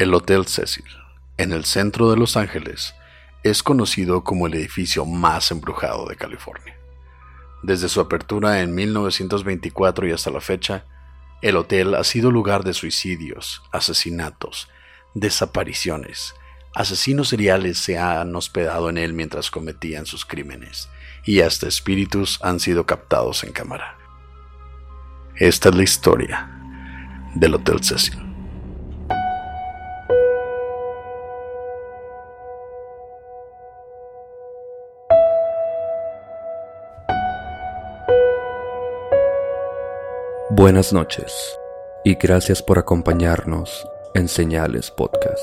El Hotel Cecil, en el centro de Los Ángeles, es conocido como el edificio más embrujado de California. Desde su apertura en 1924 y hasta la fecha, el hotel ha sido lugar de suicidios, asesinatos, desapariciones. Asesinos seriales se han hospedado en él mientras cometían sus crímenes, y hasta espíritus han sido captados en cámara. Esta es la historia del Hotel Cecil. Buenas noches y gracias por acompañarnos en Señales Podcast.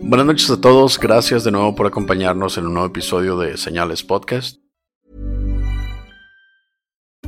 Buenas noches a todos, gracias de nuevo por acompañarnos en un nuevo episodio de Señales Podcast.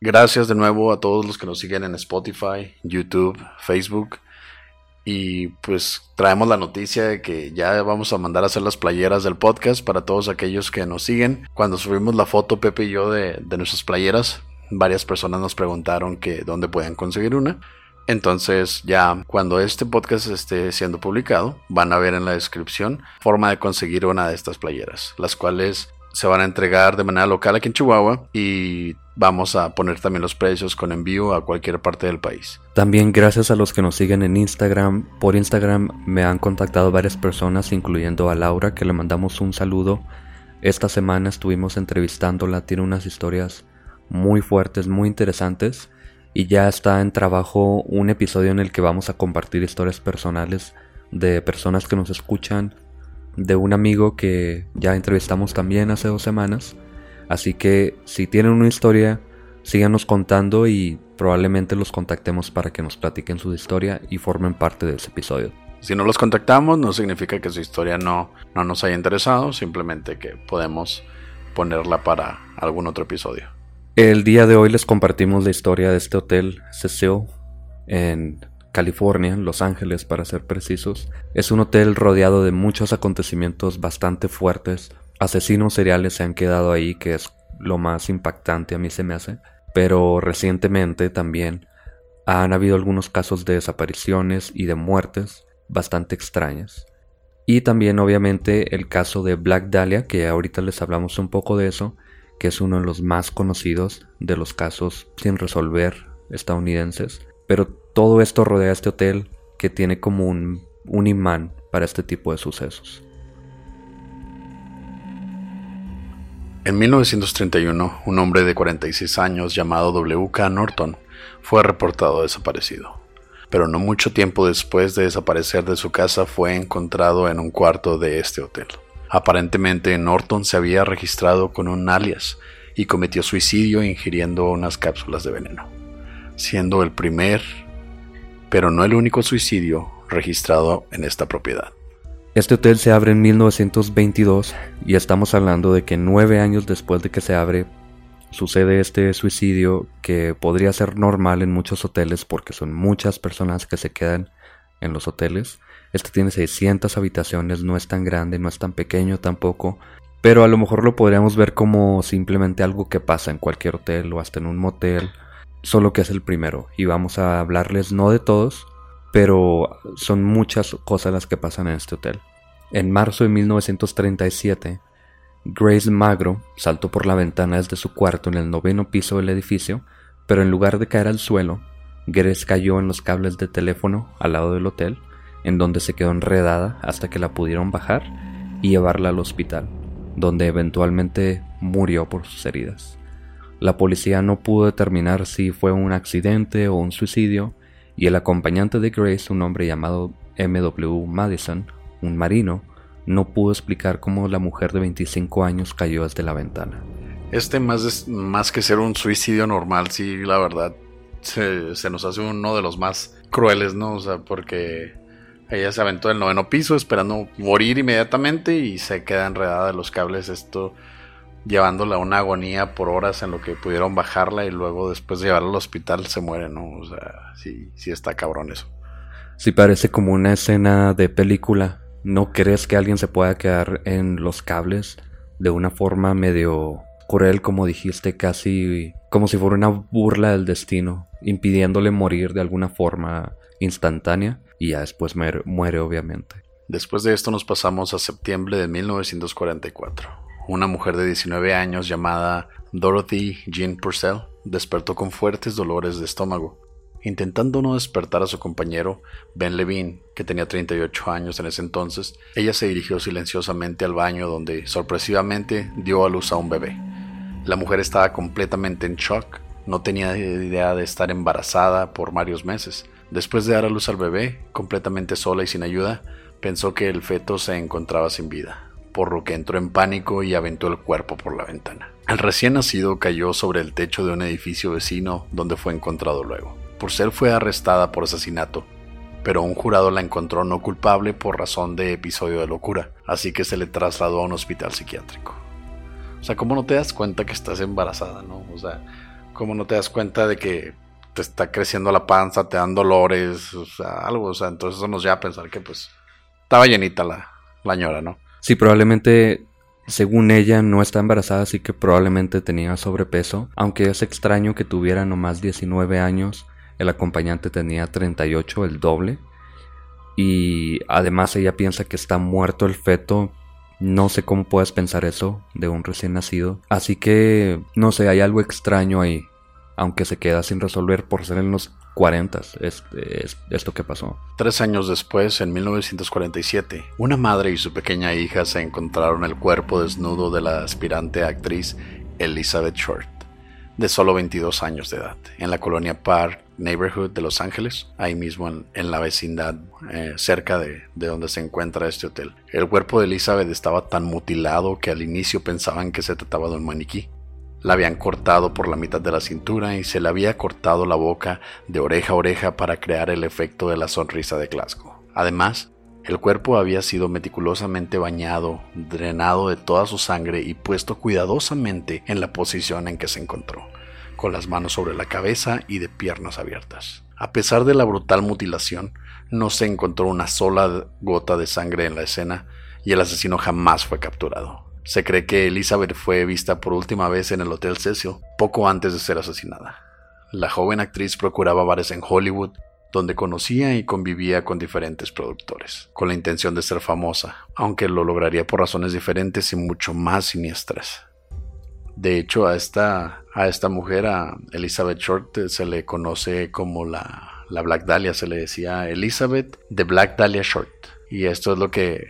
Gracias de nuevo a todos los que nos siguen en Spotify, YouTube, Facebook. Y pues traemos la noticia de que ya vamos a mandar a hacer las playeras del podcast para todos aquellos que nos siguen. Cuando subimos la foto Pepe y yo de, nuestras playeras, varias personas nos preguntaron que dónde pueden conseguir una. Entonces ya cuando este podcast esté siendo publicado, van a ver en la descripción forma de conseguir una de estas playeras, las cuales se van a entregar de manera local aquí en Chihuahua y vamos a poner también los precios con envío a cualquier parte del país. También gracias a los que nos siguen en Instagram. Por Instagram me han contactado varias personas, incluyendo a Laura, que le mandamos un saludo. Esta semana estuvimos entrevistándola, tiene unas historias muy fuertes, muy interesantes. Y ya está en trabajo un episodio en el que vamos a compartir historias personales de personas que nos escuchan, de un amigo que ya entrevistamos también hace dos semanas. Así que si tienen una historia, síganos contando y probablemente los contactemos para que nos platiquen su historia y formen parte de ese episodio. Si no los contactamos, no significa que su historia no, no nos haya interesado, simplemente que podemos ponerla para algún otro episodio. El día de hoy les compartimos la historia de este hotel Cecil en California, Los Ángeles para ser precisos. Es un hotel rodeado de muchos acontecimientos bastante fuertes. Asesinos seriales se han quedado ahí, que es lo más impactante a mí se me hace. Pero recientemente también han habido algunos casos de desapariciones y de muertes bastante extrañas. Y también obviamente el caso de Black Dahlia, que ahorita les hablamos un poco de eso, que es uno de los más conocidos de los casos sin resolver estadounidenses. Pero todo esto rodea este hotel que tiene como un, un imán para este tipo de sucesos. En 1931, un hombre de 46 años llamado W.K. Norton fue reportado desaparecido. Pero no mucho tiempo después de desaparecer de su casa fue encontrado en un cuarto de este hotel. Aparentemente Norton se había registrado con un alias y cometió suicidio ingiriendo unas cápsulas de veneno, siendo el primer, pero no el único suicidio registrado en esta propiedad. Este hotel se abre en 1922 y estamos hablando de que nueve años después de que se abre sucede este suicidio que podría ser normal en muchos hoteles porque son muchas personas que se quedan en los hoteles, Este tiene 600 habitaciones, no es tan grande, no es tan pequeño tampoco. Pero a lo mejor lo podríamos ver como simplemente algo que pasa en cualquier hotel o hasta en un motel. Solo que es el primero. Y vamos a hablarles no de todos, pero son muchas cosas las que pasan en este hotel. En marzo de 1937, Grace Magro saltó por la ventana desde su cuarto en el noveno piso del edificio, pero en lugar de caer al suelo, Grace cayó en los cables de teléfono al lado del hotel, en donde se quedó enredada hasta que la pudieron bajar y llevarla al hospital, donde eventualmente murió por sus heridas. La policía no pudo determinar si fue un accidente o un suicidio, y el acompañante de Grace, un hombre llamado M.W. Madison, un marino, no pudo explicar cómo la mujer de 25 años cayó desde la ventana. Este más, que ser un suicidio normal, sí, la verdad, se, se, nos hace uno de los más crueles, ¿no? O sea, porque ella se aventó del noveno piso esperando morir inmediatamente y se queda enredada de los cables, esto llevándola a una agonía por horas en lo que pudieron bajarla y luego después de llevarla al hospital se muere, ¿no? O sea, sí, sí está cabrón eso. Sí parece como una escena de película ¿No crees que alguien se pueda quedar en los cables de una forma medio cruel, como dijiste, casi como si fuera una burla del destino, impidiéndole morir de alguna forma instantánea y ya después muere, muere obviamente? Después de esto nos pasamos a septiembre de 1944. Una mujer de 19 años llamada Dorothy Jean Purcell despertó con fuertes dolores de estómago. Intentando no despertar a su compañero, Ben Levine, que tenía 38 años en ese entonces, ella se dirigió silenciosamente al baño donde, sorpresivamente, dio a luz a un bebé. La mujer estaba completamente en shock, no tenía idea de estar embarazada por varios meses. Después de dar a luz al bebé, completamente sola y sin ayuda, pensó que el feto se encontraba sin vida, por lo que entró en pánico y aventó el cuerpo por la ventana. El recién nacido cayó sobre el techo de un edificio vecino donde fue encontrado luego. Purcell fue arrestada por asesinato, pero un jurado la encontró no culpable por razón de episodio de locura, así que se le trasladó a un hospital psiquiátrico. O sea, ¿cómo no te das cuenta que estás embarazada, no? O sea, ¿cómo no te das cuenta de que te está creciendo la panza, te dan dolores, o sea, algo? O sea, entonces eso nos lleva a pensar que pues estaba llenita la, la ñora, ¿no? Sí, probablemente según ella, no está embarazada, así que probablemente tenía sobrepeso, aunque es extraño que tuviera nomás 19 años el acompañante tenía 38, el doble. Y además ella piensa que está muerto el feto. No sé cómo puedes pensar eso de un recién nacido. Así que, no sé, hay algo extraño ahí. Aunque se queda sin resolver por ser en los 40 es, es, esto que pasó. Tres años después, en 1947, una madre y su pequeña hija se encontraron el cuerpo desnudo de la aspirante actriz Elizabeth Short, de solo 22 años de edad, en la colonia Park Neighborhood de Los Ángeles, ahí mismo en, la vecindad eh, cerca de, donde se encuentra este hotel. El cuerpo de Elizabeth estaba tan mutilado que al inicio pensaban que se trataba de un maniquí. La habían cortado por la mitad de la cintura y se le había cortado la boca de oreja a oreja para crear el efecto de la sonrisa de Glasgow. Además, el cuerpo había sido meticulosamente bañado, drenado de toda su sangre y puesto cuidadosamente en la posición en que se encontró con las manos sobre la cabeza y de piernas abiertas. A pesar de la brutal mutilación, no se encontró una sola gota de sangre en la escena y el asesino jamás fue capturado. Se cree que Elizabeth fue vista por última vez en el Hotel Cecil poco antes de ser asesinada. La joven actriz procuraba bares en Hollywood, donde conocía y convivía con diferentes productores, con la intención de ser famosa, aunque lo lograría por razones diferentes y mucho más siniestras. De hecho, a esta, a esta mujer, a Elizabeth Short, eh, se le conoce como la, la Black Dahlia, se le decía Elizabeth de Black Dahlia Short. Y esto es lo que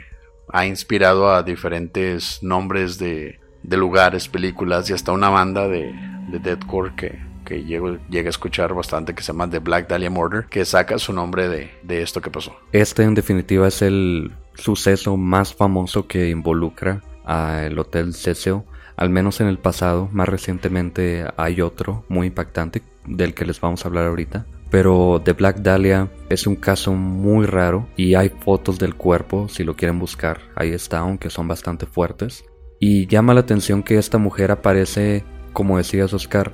ha inspirado a diferentes nombres de, de lugares, películas y hasta una banda de, de deathcore que, que llego, llega a escuchar bastante que se llama The Black Dahlia Murder, que saca su nombre de, de esto que pasó. Este en definitiva es el suceso más famoso que involucra al Hotel Cecil al menos en el pasado, más recientemente hay otro muy impactante del que les vamos a hablar ahorita. Pero The Black Dahlia es un caso muy raro y hay fotos del cuerpo si lo quieren buscar. Ahí está, aunque son bastante fuertes. Y llama la atención que esta mujer aparece, como decías Oscar,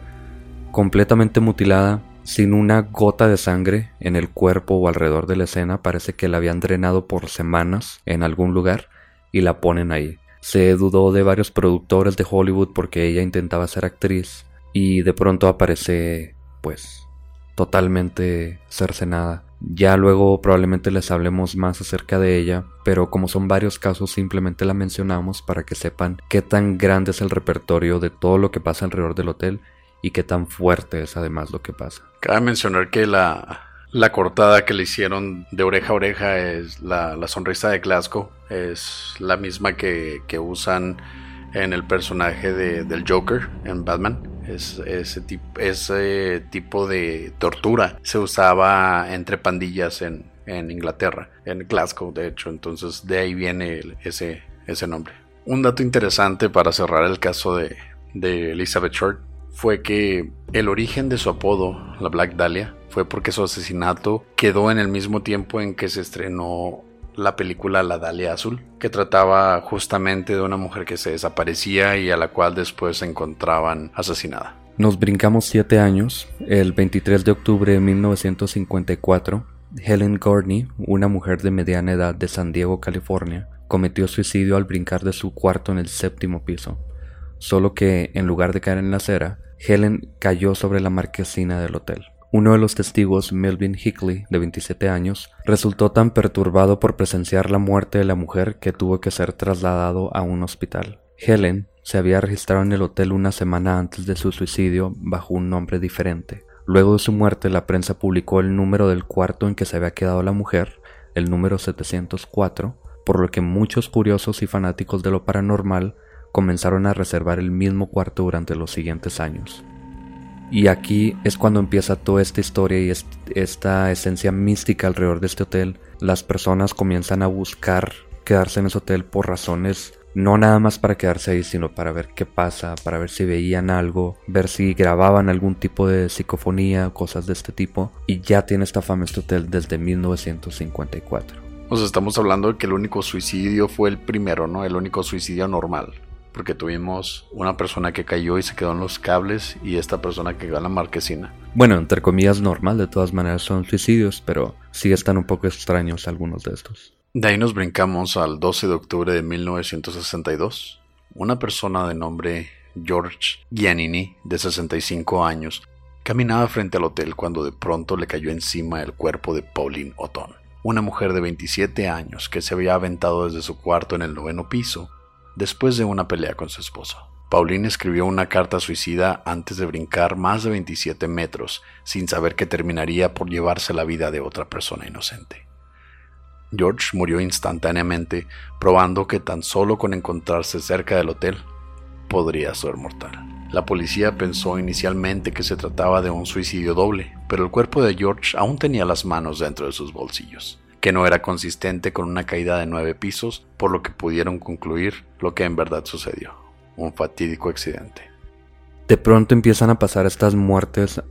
completamente mutilada, sin una gota de sangre en el cuerpo o alrededor de la escena. Parece que la habían drenado por semanas en algún lugar y la ponen ahí. Se dudó de varios productores de Hollywood porque ella intentaba ser actriz y de pronto aparece pues totalmente cercenada. Ya luego probablemente les hablemos más acerca de ella, pero como son varios casos simplemente la mencionamos para que sepan qué tan grande es el repertorio de todo lo que pasa alrededor del hotel y qué tan fuerte es además lo que pasa. Cabe mencionar que la, la cortada que le hicieron de oreja a oreja es la, la sonrisa de Glasgow, es la misma que, que usan en el personaje de, del Joker en Batman. Es, ese, tipo, ese tipo de tortura se usaba entre pandillas en, en Inglaterra, en Glasgow de hecho, entonces de ahí viene ese, ese nombre. Un dato interesante para cerrar el caso de, de Elizabeth Short fue que el origen de su apodo, la Black Dahlia, fue porque su asesinato quedó en el mismo tiempo en que se estrenó la película La Dalia Azul, que trataba justamente de una mujer que se desaparecía y a la cual después se encontraban asesinada. Nos brincamos siete años. El 23 de octubre de 1954, Helen Gurney, una mujer de mediana edad de San Diego, California, cometió suicidio al brincar de su cuarto en el séptimo piso. Solo que, en lugar de caer en la acera, Helen cayó sobre la marquesina del hotel. Uno de los testigos, Melvin Hickley, de 27 años, resultó tan perturbado por presenciar la muerte de la mujer que tuvo que ser trasladado a un hospital. Helen se había registrado en el hotel una semana antes de su suicidio bajo un nombre diferente. Luego de su muerte, la prensa publicó el número del cuarto en que se había quedado la mujer, el número 704, por lo que muchos curiosos y fanáticos de lo paranormal comenzaron a reservar el mismo cuarto durante los siguientes años. Y aquí es cuando empieza toda esta historia y esta esencia mística alrededor de este hotel. Las personas comienzan a buscar quedarse en ese hotel por razones no nada más para quedarse ahí, sino para ver qué pasa, para ver si veían algo, ver si grababan algún tipo de psicofonía, cosas de este tipo. Y ya tiene esta fama este hotel desde 1954. Nos estamos hablando de que el único suicidio fue el primero, ¿no? El único suicidio normal porque tuvimos una persona que cayó y se quedó en los cables y esta persona que quedó en la marquesina. Bueno, entre comillas normal, de todas maneras son suicidios, pero sí están un poco extraños algunos de estos. De ahí nos brincamos al 12 de octubre de 1962. Una persona de nombre George Giannini, de 65 años, caminaba frente al hotel cuando de pronto le cayó encima el cuerpo de Pauline Otón, una mujer de 27 años que se había aventado desde su cuarto en el noveno piso después de una pelea con su esposo. Pauline escribió una carta suicida antes de brincar más de 27 metros, sin saber que terminaría por llevarse la vida de otra persona inocente. George murió instantáneamente, probando que tan solo con encontrarse cerca del hotel podría ser mortal. La policía pensó inicialmente que se trataba de un suicidio doble, pero el cuerpo de George aún tenía las manos dentro de sus bolsillos que no era consistente con una caída de nueve pisos, por lo que pudieron concluir lo que en verdad sucedió, un fatídico accidente. De pronto empiezan a pasar estas muertes uh,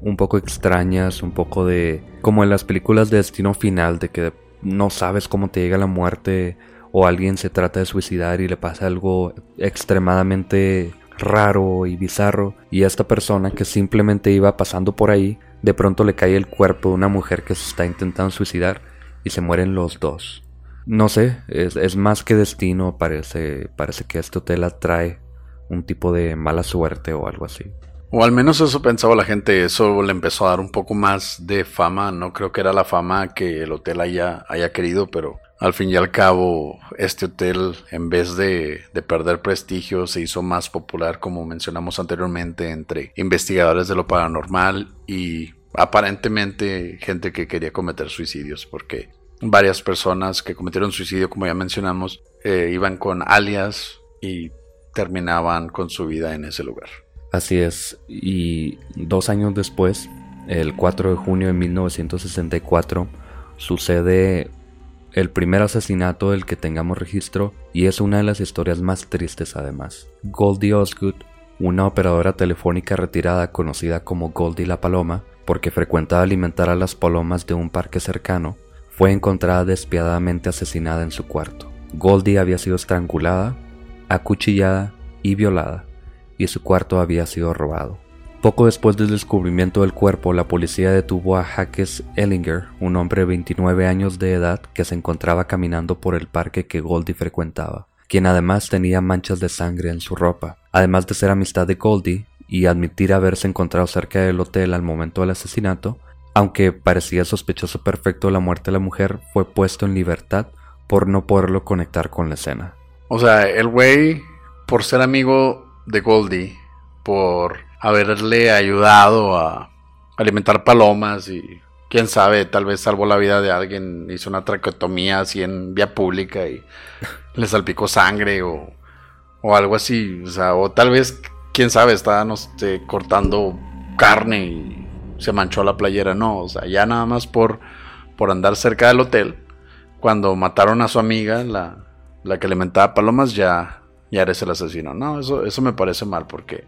un poco extrañas, un poco de... como en las películas de destino final, de que no sabes cómo te llega la muerte o alguien se trata de suicidar y le pasa algo extremadamente raro y bizarro y a esta persona que simplemente iba pasando por ahí, de pronto le cae el cuerpo de una mujer que se está intentando suicidar y se mueren los dos. No sé, es, más que destino, parece, parece que este hotel atrae un tipo de mala suerte o algo así. O al menos eso pensaba la gente, eso le empezó a dar un poco más de fama, no creo que era la fama que el hotel haya, haya querido, pero al fin y al cabo este hotel en vez de, de, perder prestigio se hizo más popular como mencionamos anteriormente entre investigadores de lo paranormal y aparentemente gente que quería cometer suicidios, porque varias personas que cometieron suicidio, como ya mencionamos, eh, iban con alias y terminaban con su vida en ese lugar. Así es, y dos años después, el 4 de junio de 1964, sucede el primer asesinato del que tengamos registro y es una de las historias más tristes además. Goldie Osgood, una operadora telefónica retirada conocida como Goldie la Paloma, porque frecuentaba alimentar a las palomas de un parque cercano, fue encontrada despiadadamente asesinada en su cuarto. Goldie había sido estrangulada, acuchillada y violada, y su cuarto había sido robado. Poco después del descubrimiento del cuerpo, la policía detuvo a Hackes Ellinger, un hombre de 29 años de edad que se encontraba caminando por el parque que Goldie frecuentaba, quien además tenía manchas de sangre en su ropa. Además de ser amistad de Goldie y admitir haberse encontrado cerca del hotel al momento del asesinato, aunque parecía sospechoso perfecto la muerte de la mujer, fue puesto en libertad por no poderlo conectar con la escena. O sea, el güey, por ser amigo de Goldie, por haberle ayudado a alimentar palomas y quién sabe, tal vez salvó la vida de alguien, hizo una traqueotomía así en vía pública y le salpicó sangre o, o algo así, o tal vez, quién sabe, estaba no sé, cortando carne y se manchó la playera, no, o sea, ya nada más por, por andar cerca del hotel, cuando mataron a su amiga, la, la que alimentaba palomas, ya, ya eres el asesino, no, eso, eso me parece mal porque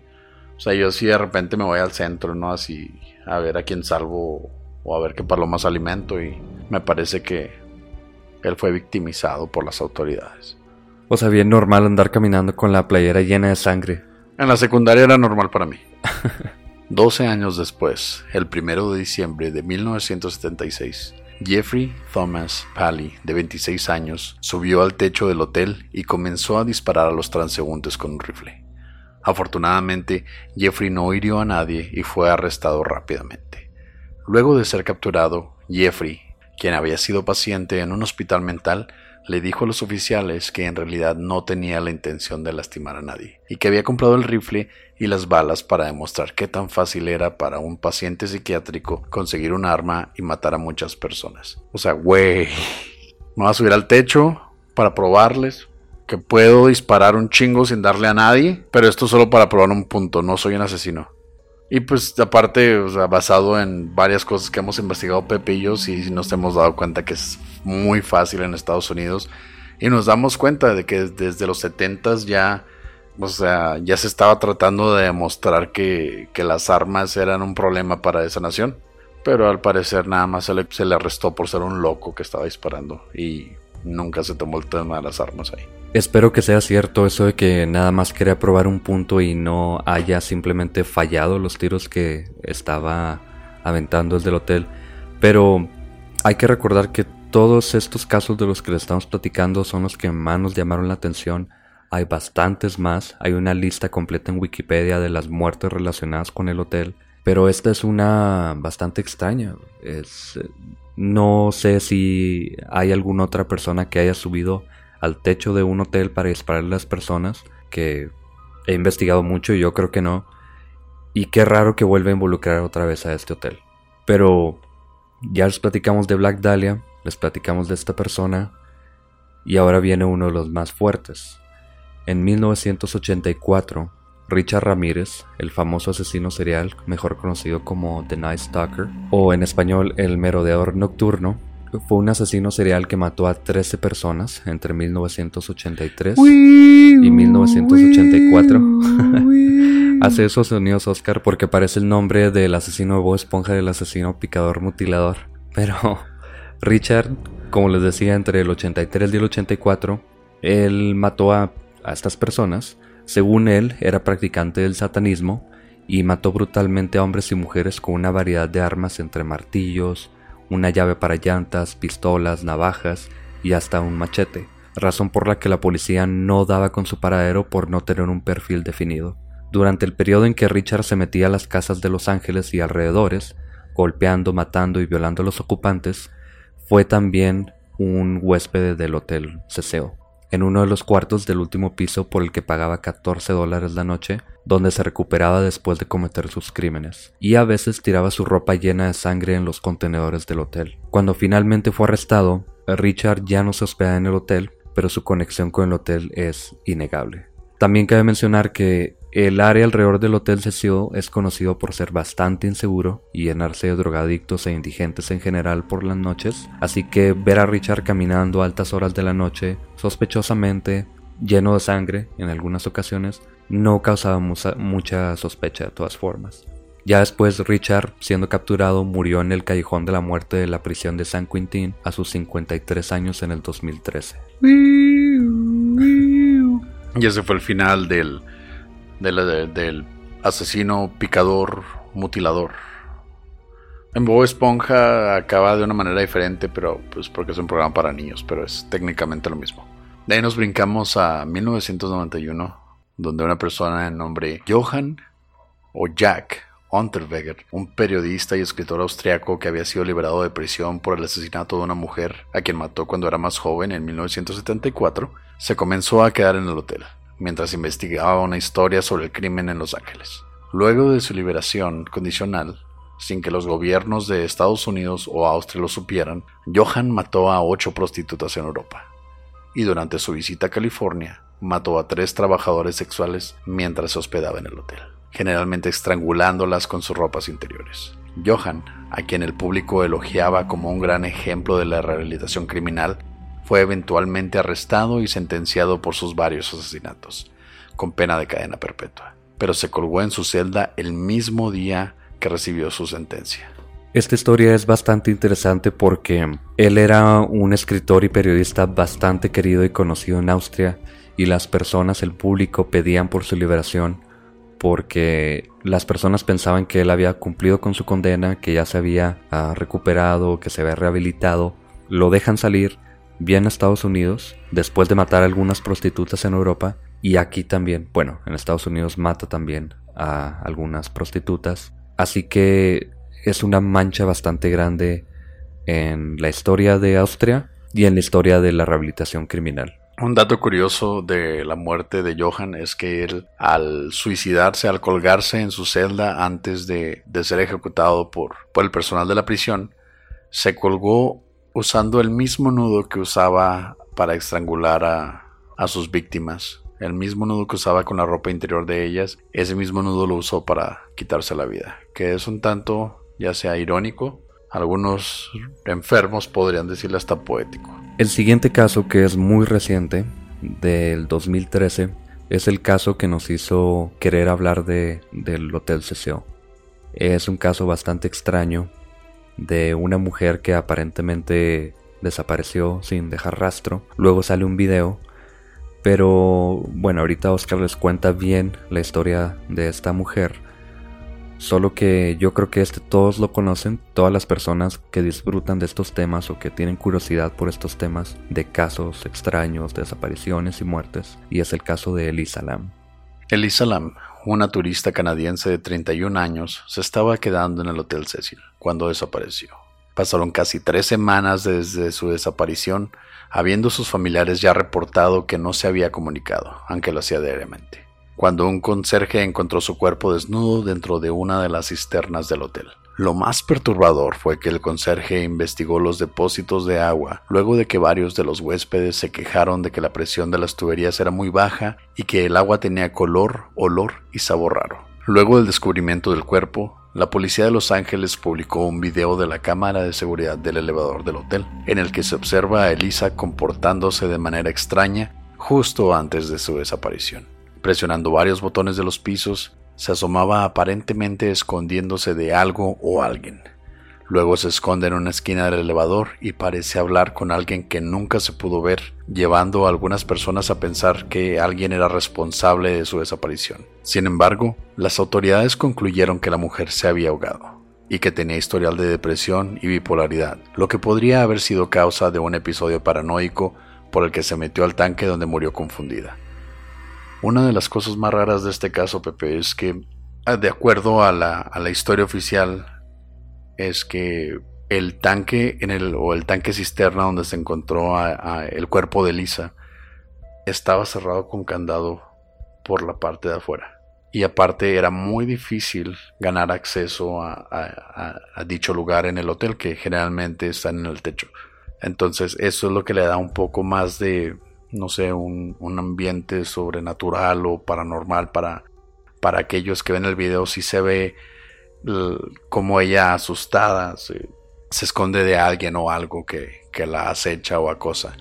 o sea, yo si de repente me voy al centro, ¿no? Así a ver a quién salvo o a ver qué palomas alimento y me parece que él fue victimizado por las autoridades. O sea, bien normal andar caminando con la playera llena de sangre. En la secundaria era normal para mí. 12 años después, el primero de diciembre de 1976, Jeffrey Thomas Pally, de 26 años, subió al techo del hotel y comenzó a disparar a los transeúntes con un rifle. Afortunadamente, Jeffrey no hirió a nadie y fue arrestado rápidamente. Luego de ser capturado, Jeffrey, quien había sido paciente en un hospital mental, le dijo a los oficiales que en realidad no tenía la intención de lastimar a nadie y que había comprado el rifle y las balas para demostrar qué tan fácil era para un paciente psiquiátrico conseguir un arma y matar a muchas personas. O sea, güey, me voy a subir al techo para probarles, que puedo disparar un chingo sin darle a nadie, pero esto solo para probar un punto, no soy un asesino. Y pues aparte, o basado en varias cosas que hemos investigado Pepe y nos hemos dado cuenta que es muy fácil en Estados Unidos. Y nos damos cuenta de que desde los 70 ya, o sea, ya se estaba tratando de demostrar que, que, las armas eran un problema para esa nación. Pero al parecer nada más se le, se le arrestó por ser un loco que estaba disparando. Y nunca se tomó el tema de las armas ahí. Espero que sea cierto eso de que nada más quería probar un punto y no haya simplemente fallado los tiros que estaba aventando desde el hotel. Pero hay que recordar que todos estos casos de los que le estamos platicando son los que más nos llamaron la atención. Hay bastantes más. Hay una lista completa en Wikipedia de las muertes relacionadas con el hotel. Pero esta es una bastante extraña. Es, no sé si hay alguna otra persona que haya subido al techo de un hotel para disparar a las personas, que he investigado mucho y yo creo que no. Y qué raro que vuelva a involucrar otra vez a este hotel. Pero ya les platicamos de Black Dahlia, les platicamos de esta persona y ahora viene uno de los más fuertes. En 1984, Richard Ramírez, el famoso asesino serial, mejor conocido como The Night Stalker, o en español el merodeador nocturno, fue un asesino serial que mató a 13 personas entre 1983 y 1984. Hace esos sonidos Oscar porque parece el nombre del asesino de Bob Esponja del asesino picador mutilador. Pero Richard, como les decía, entre el 83 y el 84, él mató a, a estas personas. Según él, era practicante del satanismo y mató brutalmente a hombres y mujeres con una variedad de armas entre martillos, una llave para llantas, pistolas, navajas y hasta un machete, razón por la que la policía no daba con su paradero por no tener un perfil definido. Durante el periodo en que Richard se metía a las casas de Los Ángeles y alrededores, golpeando, matando y violando a los ocupantes, fue también un huésped del hotel Ceseo en uno de los cuartos del último piso por el que pagaba 14 dólares la noche, donde se recuperaba después de cometer sus crímenes, y a veces tiraba su ropa llena de sangre en los contenedores del hotel. Cuando finalmente fue arrestado, Richard ya no se hospeda en el hotel, pero su conexión con el hotel es innegable. También cabe mencionar que el área alrededor del Hotel Cecil es conocido por ser bastante inseguro y llenarse de drogadictos e indigentes en general por las noches, así que ver a Richard caminando a altas horas de la noche, sospechosamente, lleno de sangre en algunas ocasiones, no causaba mucha sospecha de todas formas. Ya después Richard, siendo capturado, murió en el callejón de la muerte de la prisión de San Quintín a sus 53 años en el 2013. Y ese fue el final del del asesino, picador, mutilador. En Bob Esponja acaba de una manera diferente, pero pues porque es un programa para niños, pero es técnicamente lo mismo. De ahí nos brincamos a 1991, donde una persona de nombre Johann o Jack Unterweger, un periodista y escritor austriaco que había sido liberado de prisión por el asesinato de una mujer a quien mató cuando era más joven en 1974, se comenzó a quedar en el hotel mientras investigaba una historia sobre el crimen en Los Ángeles. Luego de su liberación condicional, sin que los gobiernos de Estados Unidos o Austria lo supieran, Johann mató a ocho prostitutas en Europa. Y durante su visita a California, mató a tres trabajadores sexuales mientras se hospedaba en el hotel generalmente estrangulándolas con sus ropas interiores. Johan, a quien el público elogiaba como un gran ejemplo de la rehabilitación criminal, fue eventualmente arrestado y sentenciado por sus varios asesinatos, con pena de cadena perpetua, pero se colgó en su celda el mismo día que recibió su sentencia. Esta historia es bastante interesante porque él era un escritor y periodista bastante querido y conocido en Austria y las personas, el público pedían por su liberación porque las personas pensaban que él había cumplido con su condena, que ya se había ah, recuperado, que se había rehabilitado. Lo dejan salir, viene a Estados Unidos, después de matar a algunas prostitutas en Europa, y aquí también, bueno, en Estados Unidos mata también a algunas prostitutas. Así que es una mancha bastante grande en la historia de Austria y en la historia de la rehabilitación criminal. Un dato curioso de la muerte de Johan es que él, al suicidarse, al colgarse en su celda antes de, ser ejecutado por, por el personal de la prisión, se colgó usando el mismo nudo que usaba para estrangular a, a sus víctimas. El mismo nudo que usaba con la ropa interior de ellas, ese mismo nudo lo usó para quitarse la vida. Que es un tanto, ya sea irónico, algunos enfermos podrían decirle hasta poético. El siguiente caso, que es muy reciente, del 2013, es el caso que nos hizo querer hablar de, del Hotel CCO. Es un caso bastante extraño de una mujer que aparentemente desapareció sin dejar rastro. Luego sale un video, pero bueno, ahorita Oscar les cuenta bien la historia de esta mujer Solo que yo creo que este todos lo conocen, todas las personas que disfrutan de estos temas o que tienen curiosidad por estos temas de casos extraños, desapariciones y muertes, y es el caso de Elisa Lam. Elisa Lam, una turista canadiense de 31 años, se estaba quedando en el Hotel Cecil cuando desapareció. Pasaron casi tres semanas desde su desaparición, habiendo sus familiares ya reportado que no se había comunicado, aunque lo hacía diariamente cuando un conserje encontró su cuerpo desnudo dentro de una de las cisternas del hotel. Lo más perturbador fue que el conserje investigó los depósitos de agua luego de que varios de los huéspedes se quejaron de que la presión de las tuberías era muy baja y que el agua tenía color, olor y sabor raro. Luego del descubrimiento del cuerpo, la policía de Los Ángeles publicó un video de la cámara de seguridad del elevador del hotel, en el que se observa a Elisa comportándose de manera extraña justo antes de su desaparición. Presionando varios botones de los pisos, se asomaba aparentemente escondiéndose de algo o alguien. Luego se esconde en una esquina del elevador y parece hablar con alguien que nunca se pudo ver, llevando a algunas personas a pensar que alguien era responsable de su desaparición. Sin embargo, las autoridades concluyeron que la mujer se había ahogado y que tenía historial de depresión y bipolaridad, lo que podría haber sido causa de un episodio paranoico por el que se metió al tanque donde murió confundida. Una de las cosas más raras de este caso, Pepe, es que, ah, de acuerdo a la, historia oficial, es que el tanque en el, o el tanque cisterna donde se encontró el cuerpo de Lisa estaba cerrado con candado por la parte de afuera. Y aparte era muy difícil ganar acceso a, a, dicho lugar en el hotel, que generalmente está en el techo. Entonces eso es lo que le da un poco más de, no sé, un, ambiente sobrenatural o paranormal para, para aquellos que ven el video, si se ve como ella asustada se, esconde de alguien o algo que, la acecha o acosa.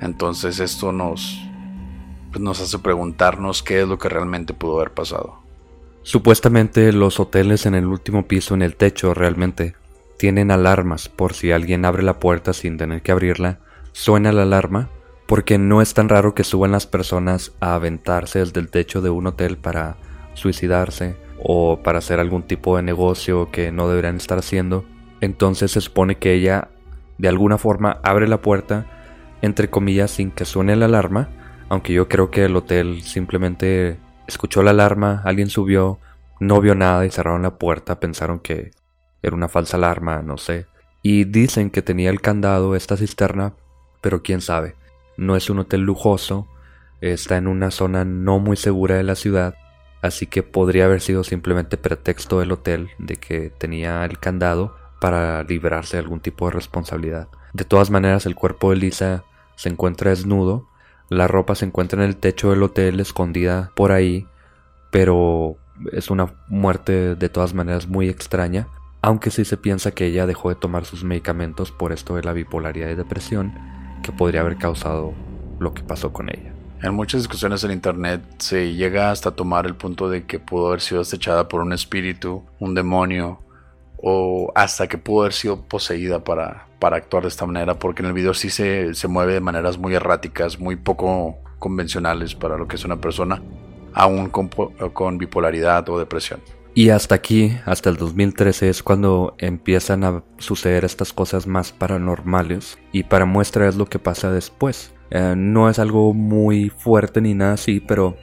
Entonces esto nos, pues nos hace preguntarnos qué es lo que realmente pudo haber pasado. Supuestamente los hoteles en el último piso, en el techo, realmente tienen alarmas por si alguien abre la puerta sin tener que abrirla, suena la alarma porque no es tan raro que suban las personas a aventarse desde el techo de un hotel para suicidarse o para hacer algún tipo de negocio que no deberían estar haciendo. Entonces se supone que ella de alguna forma abre la puerta, entre comillas, sin que suene la alarma, aunque yo creo que el hotel simplemente escuchó la alarma, alguien subió, no vio nada y cerraron la puerta, pensaron que era una falsa alarma, no sé. Y dicen que tenía el candado esta cisterna, pero quién sabe. No es un hotel lujoso, está en una zona no muy segura de la ciudad, así que podría haber sido simplemente pretexto del hotel de que tenía el candado para librarse de algún tipo de responsabilidad. De todas maneras, el cuerpo de Lisa se encuentra desnudo, la ropa se encuentra en el techo del hotel escondida por ahí, pero es una muerte de todas maneras muy extraña, aunque sí se piensa que ella dejó de tomar sus medicamentos por esto de la bipolaridad y depresión que podría haber causado lo que pasó con ella. En muchas discusiones en internet se llega hasta tomar el punto de que pudo haber sido acechada por un espíritu, un demonio, o hasta que pudo haber sido poseída para, para actuar de esta manera, porque en el video sí se, se mueve de maneras muy erráticas, muy poco convencionales para lo que es una persona, aún con, con bipolaridad o depresión. Y hasta aquí, hasta el 2013, es cuando empiezan a suceder estas cosas más paranormales. Y para muestra es lo que pasa después. Eh, no es algo muy fuerte ni nada así, pero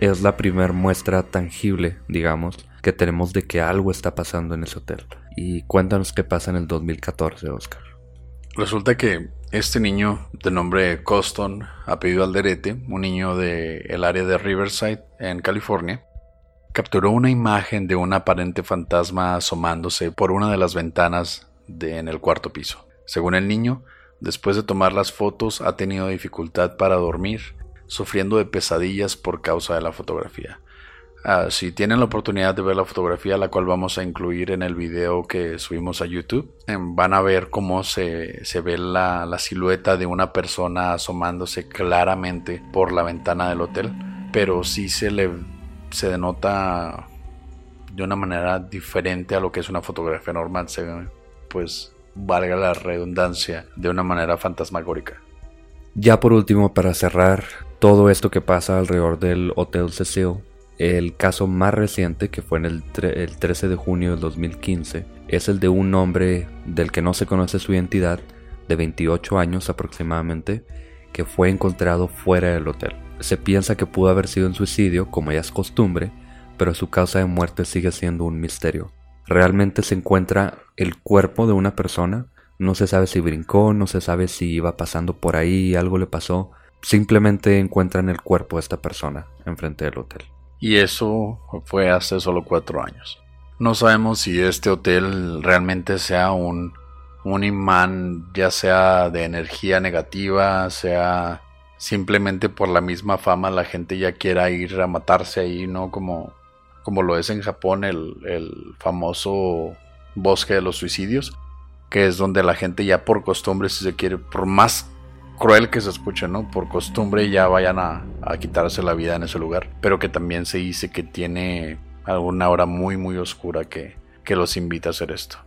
es la primera muestra tangible, digamos, que tenemos de que algo está pasando en ese hotel. Y cuéntanos qué pasa en el 2014, Oscar. Resulta que este niño de nombre Coston, apellido Alderete, un niño del área de Riverside, en California, capturó una imagen de un aparente fantasma asomándose por una de las ventanas de, en el cuarto piso. Según el niño, después de tomar las fotos ha tenido dificultad para dormir, sufriendo de pesadillas por causa de la fotografía. Ah, si tienen la oportunidad de ver la fotografía, la cual vamos a incluir en el video que subimos a YouTube, em, van a ver cómo se, ve la, silueta de una persona asomándose claramente por la ventana del hotel, pero sí se le se denota de una manera diferente a lo que es una fotografía normal, pues valga la redundancia, de una manera fantasmagórica. Ya por último, para cerrar todo esto que pasa alrededor del Hotel Cecil, el caso más reciente, que fue en el, 13 de junio del 2015, es el de un hombre del que no se conoce su identidad, de 28 años aproximadamente, que fue encontrado fuera del hotel. Se piensa que pudo haber sido un suicidio, como ya es costumbre, pero su causa de muerte sigue siendo un misterio. Realmente se encuentra el cuerpo de una persona, no se sabe si brincó, no se sabe si iba pasando por ahí, algo le pasó, simplemente encuentran el cuerpo de esta persona enfrente del hotel y eso fue hace solo cuatro años. No sabemos si este hotel realmente sea un, un imán, ya sea de energía negativa, sea simplemente por la misma fama la gente ya quiera ir a matarse ahí, ¿no? Como, como lo es en Japón el, el famoso bosque de los suicidios, que es donde la gente ya por costumbre, si se quiere, por más cruel que se escuche, ¿no? Por costumbre ya vayan a, quitarse la vida en ese lugar. Pero que también se dice que tiene alguna hora muy, muy oscura que, que los invita a hacer esto.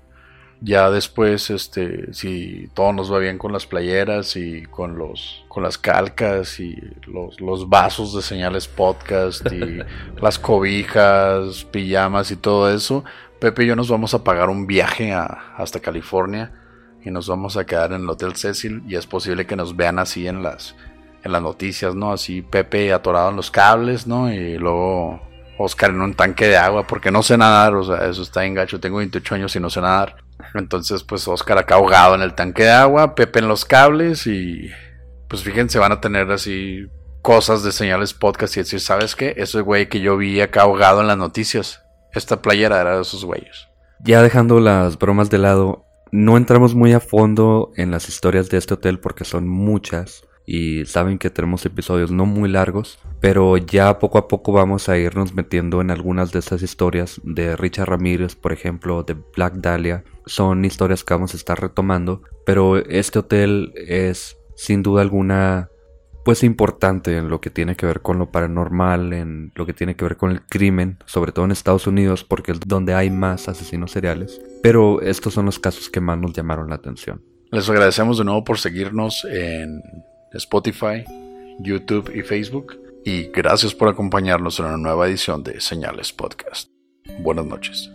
Ya después, este, si todo nos va bien con las playeras y con los, con las calcas y los, los vasos de señales podcast y las cobijas, pijamas y todo eso, Pepe y yo nos vamos a pagar un viaje hasta California y nos vamos a quedar en el Hotel Cecil y es posible que nos vean así en las, en las noticias, ¿no? Así Pepe atorado en los cables, ¿no? Y luego Oscar en un tanque de agua porque no sé nadar, o sea, eso está en gacho, tengo 28 años y no sé nadar. Entonces, pues Oscar acá ahogado en el tanque de agua, Pepe en los cables y pues fíjense, van a tener así cosas de señales podcast y decir, ¿sabes qué? Ese güey que yo vi acá ahogado en las noticias, esta playera era de esos güeyes. Ya dejando las bromas de lado, no entramos muy a fondo en las historias de este hotel porque son muchas y saben que tenemos episodios no muy largos, pero ya poco a poco vamos a irnos metiendo en algunas de estas historias de Richard Ramírez, por ejemplo, de Black Dahlia. Son historias que vamos a estar retomando, pero este hotel es sin duda alguna pues importante en lo que tiene que ver con lo paranormal, en lo que tiene que ver con el crimen, sobre todo en Estados Unidos, porque es donde hay más asesinos seriales. Pero estos son los casos que más nos llamaron la atención. Les agradecemos de nuevo por seguirnos en Spotify, YouTube y Facebook. y gracias por acompañarnos en una nueva edición de Señales Podcast. Buenas noches.